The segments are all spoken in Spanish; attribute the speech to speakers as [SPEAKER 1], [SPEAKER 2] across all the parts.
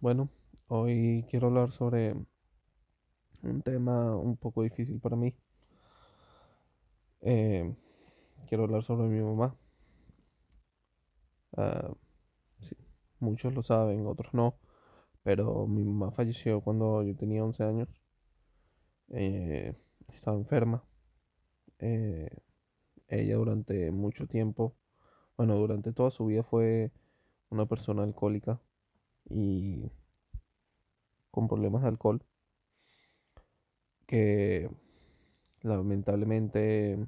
[SPEAKER 1] Bueno, hoy quiero hablar sobre un tema un poco difícil para mí. Eh, quiero hablar sobre mi mamá. Ah, sí, muchos lo saben, otros no, pero mi mamá falleció cuando yo tenía 11 años. Eh, estaba enferma. Eh, ella durante mucho tiempo, bueno, durante toda su vida fue una persona alcohólica y con problemas de alcohol que lamentablemente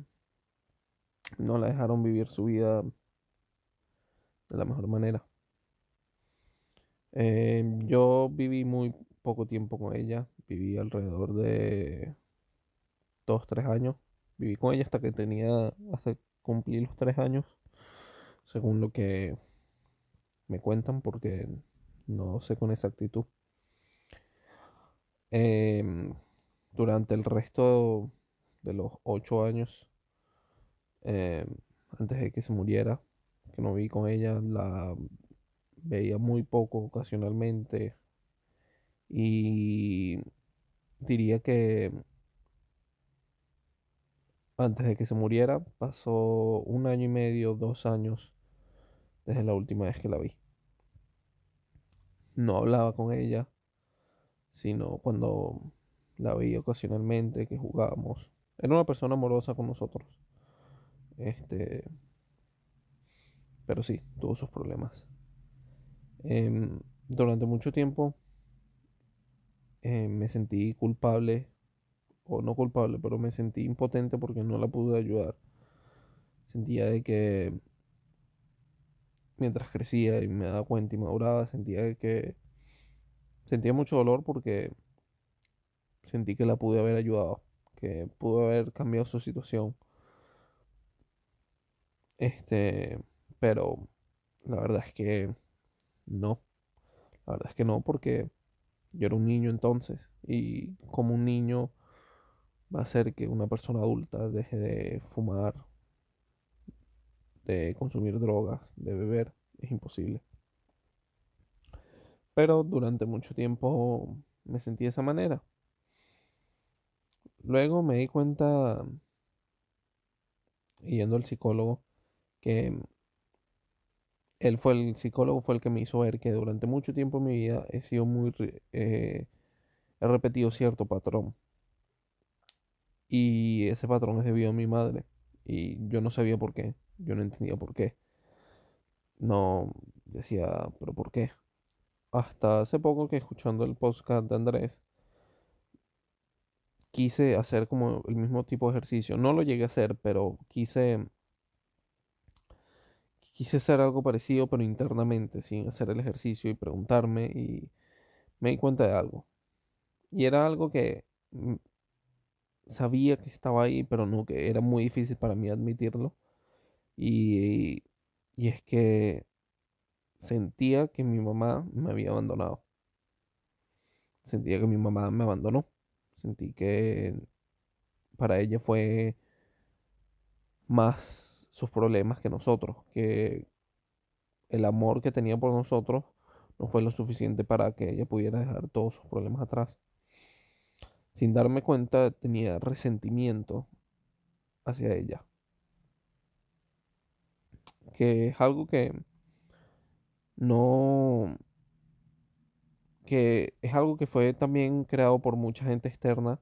[SPEAKER 1] no la dejaron vivir su vida de la mejor manera. Eh, yo viví muy poco tiempo con ella, viví alrededor de dos, tres años. Viví con ella hasta que tenía, hasta cumplir los tres años, según lo que me cuentan, porque no sé con exactitud. Em, durante el resto de los ocho años, em, antes de que se muriera, que no vi con ella, la veía muy poco ocasionalmente y diría que antes de que se muriera pasó un año y medio, dos años desde la última vez que la vi. No hablaba con ella, sino cuando la vi ocasionalmente, que jugábamos. Era una persona amorosa con nosotros. Este, pero sí, tuvo sus problemas. Em, durante mucho tiempo em, me sentí culpable, o no culpable, pero me sentí impotente porque no la pude ayudar. Sentía de que mientras crecía y me daba cuenta y maduraba, sentía que sentía mucho dolor porque sentí que la pude haber ayudado, que pudo haber cambiado su situación. Este, pero la verdad es que no. La verdad es que no, porque yo era un niño entonces y como un niño va a ser que una persona adulta deje de fumar, de consumir drogas, de beber, imposible. Pero durante mucho tiempo me sentí de esa manera. Luego me di cuenta, yendo al psicólogo, que él fue el psicólogo, fue el que me hizo ver que durante mucho tiempo en mi vida he sido muy, eh, he repetido cierto patrón. Y ese patrón es debido a mi madre. Y yo no sabía por qué, yo no entendía por qué. No decía, pero ¿por qué? Hasta hace poco que escuchando el podcast de Andrés, quise hacer como el mismo tipo de ejercicio. No lo llegué a hacer, pero quise quise hacer algo parecido, pero internamente, sin hacer el ejercicio y preguntarme y me di cuenta de algo. Y era algo que mm, sabía que estaba ahí, pero no, que era muy difícil para mí admitirlo. Y, y es que sentía que mi mamá me había abandonado. Sentía que mi mamá me abandonó. Sentí que para ella fue más sus problemas que nosotros, que el amor que tenía por nosotros no fue lo suficiente para que ella pudiera dejar todos sus problemas atrás. Sin darme cuenta tenía resentimiento hacia ella. Que es algo que no que es algo que fue también creado por mucha gente externa,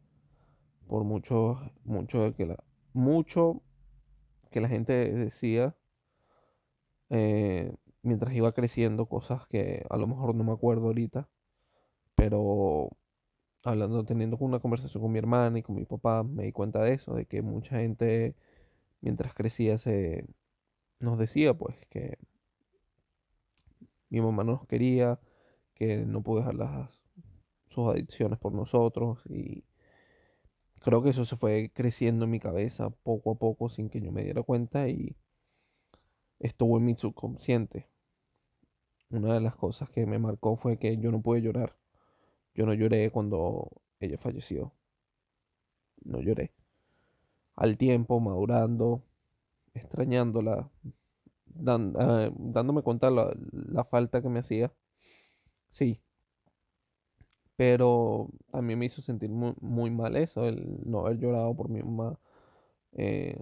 [SPEAKER 1] por mucho, mucho que la, mucho que la gente decía eh, mientras iba creciendo, cosas que a lo mejor no me acuerdo ahorita, pero hablando, teniendo una conversación con mi hermana y con mi papá, me di cuenta de eso, de que mucha gente mientras crecía se nos decía pues que mi mamá no nos quería, que no pudo dejar las, sus adicciones por nosotros y creo que eso se fue creciendo en mi cabeza poco a poco sin que yo me diera cuenta y estuvo en mi subconsciente. Una de las cosas que me marcó fue que yo no pude llorar. Yo no lloré cuando ella falleció. No lloré. Al tiempo, madurando, extrañándola, ah, dándome cuenta la, la falta que me hacía Sí, Pero también me hizo sentir muy, muy mal eso, el no haber llorado por mi mamá eh,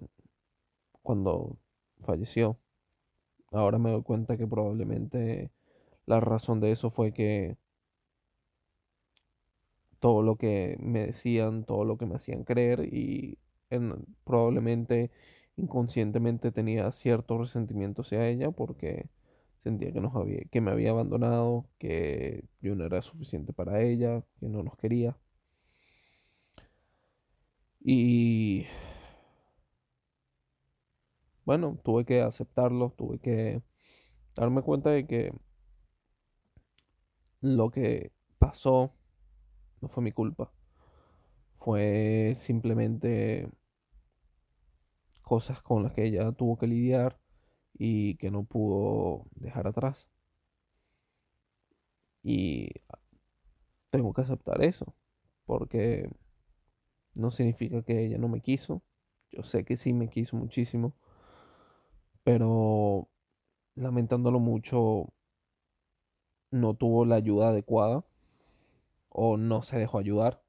[SPEAKER 1] cuando falleció. Ahora me doy cuenta que probablemente la razón de eso fue que todo lo que me decían, todo lo que me hacían creer y probablemente inconscientemente tenía cierto resentimiento hacia ella porque sentía que, nos había, que me había abandonado, que yo no era suficiente para ella, que no nos quería. Y bueno, tuve que aceptarlo, tuve que darme cuenta de que lo que pasó no fue mi culpa. Fue simplemente cosas con las que ella tuvo que lidiar y que no pudo dejar atrás. Y tengo que aceptar eso, porque no significa que ella no me quiso. Yo sé que sí me quiso muchísimo, pero lamentándolo mucho, no tuvo la ayuda adecuada o no se dejó ayudar.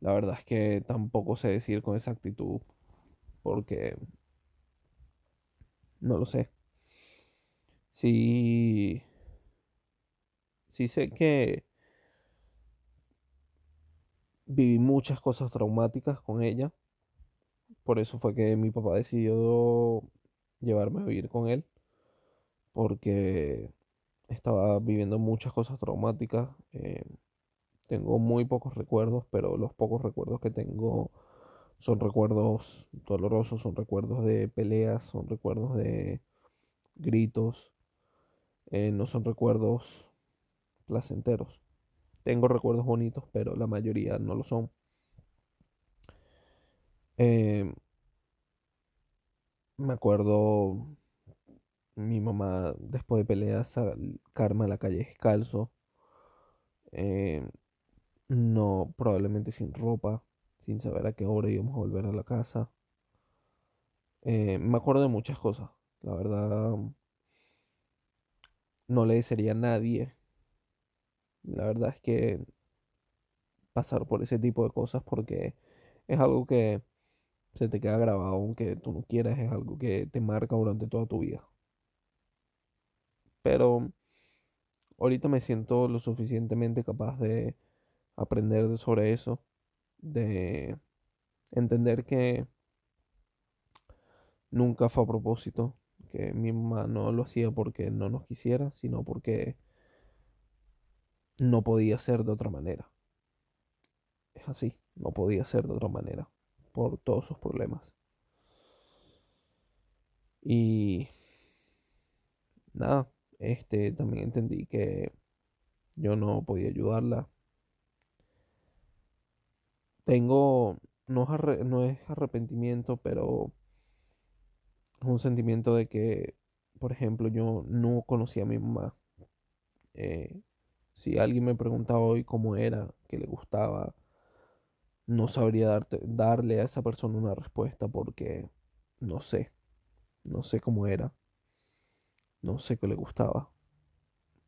[SPEAKER 1] La verdad es que tampoco sé decir con exactitud porque no lo sé. Sí, sí sé que viví muchas cosas traumáticas con ella. Por eso fue que mi papá decidió llevarme a vivir con él. Porque estaba viviendo muchas cosas traumáticas. Eh, tengo muy pocos recuerdos, pero los pocos recuerdos que tengo son recuerdos dolorosos, son recuerdos de peleas, son recuerdos de gritos, eh, no son recuerdos placenteros. Tengo recuerdos bonitos, pero la mayoría no lo son. Em, me acuerdo mi mamá después de peleas sacarme a la calle descalzo. Em, no, probablemente sin ropa, sin saber a qué hora íbamos a volver a la casa. Eh, me acuerdo de muchas cosas. La verdad, no le desearía a nadie. La verdad es que pasar por ese tipo de cosas porque es algo que se te queda grabado aunque tú no quieras, es algo que te marca durante toda tu vida. Pero ahorita me siento lo suficientemente capaz de aprender sobre eso, de entender que nunca fue a propósito, que mi mamá no lo hacía porque no nos quisiera, sino porque no podía ser de otra manera. Es así, no podía ser de otra manera, por todos sus problemas. Y nada, este también entendí que yo no podía ayudarla. Tengo, no no es arrepentimiento, pero un sentimiento de que, por ejemplo, yo no conocía a mi mamá. Eh, si alguien me preguntaba hoy cómo era, qué le gustaba, no sabría darte, darle a esa persona una respuesta porque no sé, no sé cómo era, no sé qué le gustaba,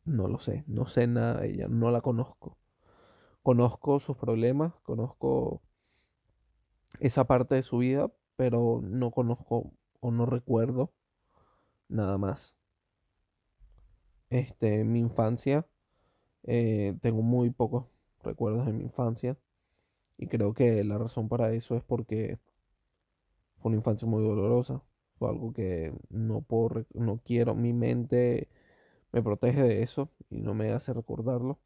[SPEAKER 1] no lo sé, no sé nada de ella, no la conozco. Conozco sus problemas, conozco esa parte de su vida, pero no conozco o no recuerdo nada más. Este, mi infancia, eh, tengo muy pocos recuerdos de mi infancia y creo que la razón para eso es porque fue una infancia muy dolorosa, fue algo que no puedo, no quiero, mi mente me protege de eso y no me hace recordarlo.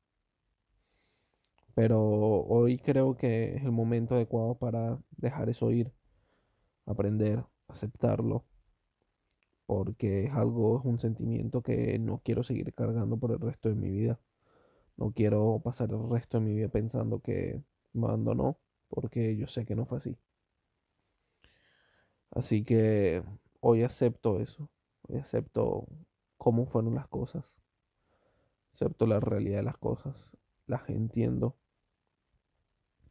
[SPEAKER 1] Pero hoy creo que es el momento adecuado para dejar eso ir, aprender, aceptarlo, porque es algo, es un sentimiento que no quiero seguir cargando por el resto de mi vida. No quiero pasar el resto de mi vida pensando que me abandonó, porque yo sé que no fue así. Así que hoy acepto eso, hoy acepto cómo fueron las cosas, acepto la realidad de las cosas, las entiendo.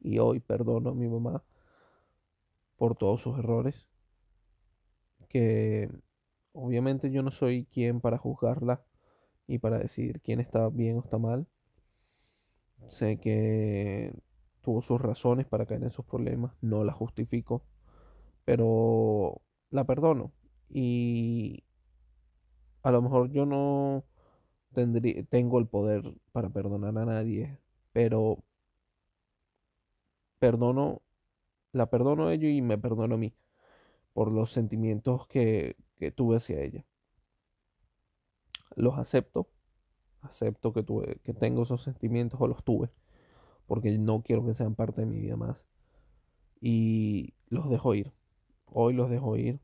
[SPEAKER 1] Y hoy perdono a mi mamá por todos sus errores que obviamente yo no soy quien para juzgarla y para decir quién está bien o está mal, Sé que tuvo sus razones para caer en sus problemas, no la justifico, pero la perdono. Y a lo mejor yo no tendría, tengo el poder para perdonar a nadie, pero perdono, la perdono a ellos y me perdono a mí por los sentimientos que, que tuve hacia ella. Los acepto, acepto que tuve, que tengo esos sentimientos o los tuve, porque no quiero que sean parte de mi vida más. Y los dejo ir. Hoy los dejo ir.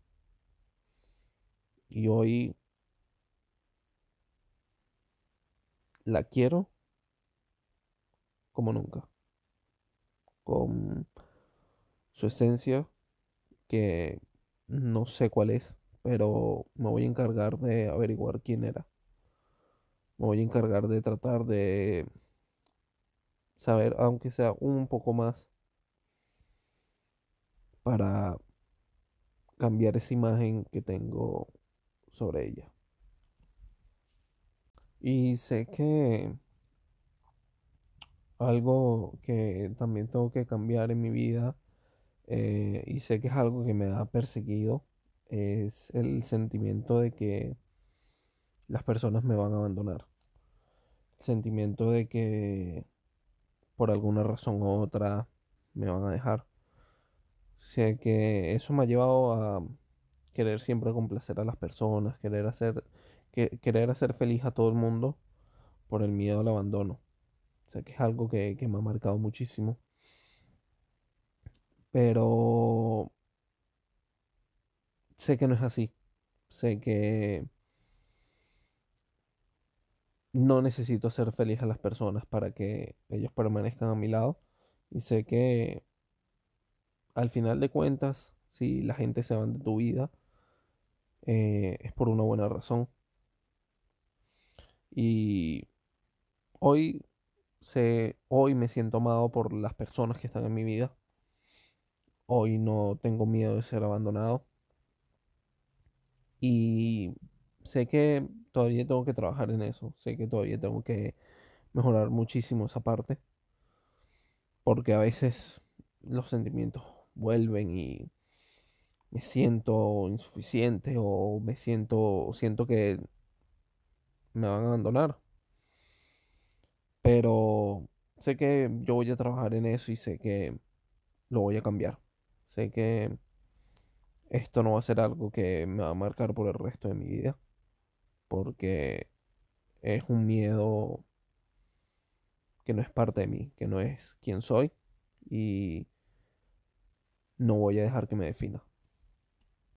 [SPEAKER 1] Y hoy la quiero como nunca. Con su esencia, que no sé cuál es, pero me voy a encargar de averiguar quién era. Me voy a encargar de tratar de saber, aunque sea un poco más, para cambiar esa imagen que tengo sobre ella. Y sé que algo que también tengo que cambiar en mi vida, eh, y sé que es algo que me ha perseguido, es el sentimiento de que las personas me van a abandonar. El sentimiento de que por alguna razón u otra me van a dejar. Sé que eso me ha llevado a querer siempre complacer a las personas, querer hacer, que, querer hacer feliz a todo el mundo por el miedo al abandono. Que es algo que, que me ha marcado muchísimo. Pero sé que no es así. Sé que no necesito hacer feliz a las personas para que ellos permanezcan a mi lado. Y sé que al final de cuentas, si la gente se va de tu vida, eh, es por una buena razón. Y hoy, hoy me siento amado por las personas que están en mi vida. Hoy no tengo miedo de ser abandonado. Y sé que todavía tengo que trabajar en eso. Sé que todavía tengo que mejorar muchísimo esa parte. Porque a veces los sentimientos vuelven y me siento insuficiente o me siento, siento que me van a abandonar. Pero sé que yo voy a trabajar en eso y sé que lo voy a cambiar. Sé que esto no va a ser algo que me va a marcar por el resto de mi vida. Porque es un miedo que no es parte de mí, que no es quien soy. Y no voy a dejar que me defina.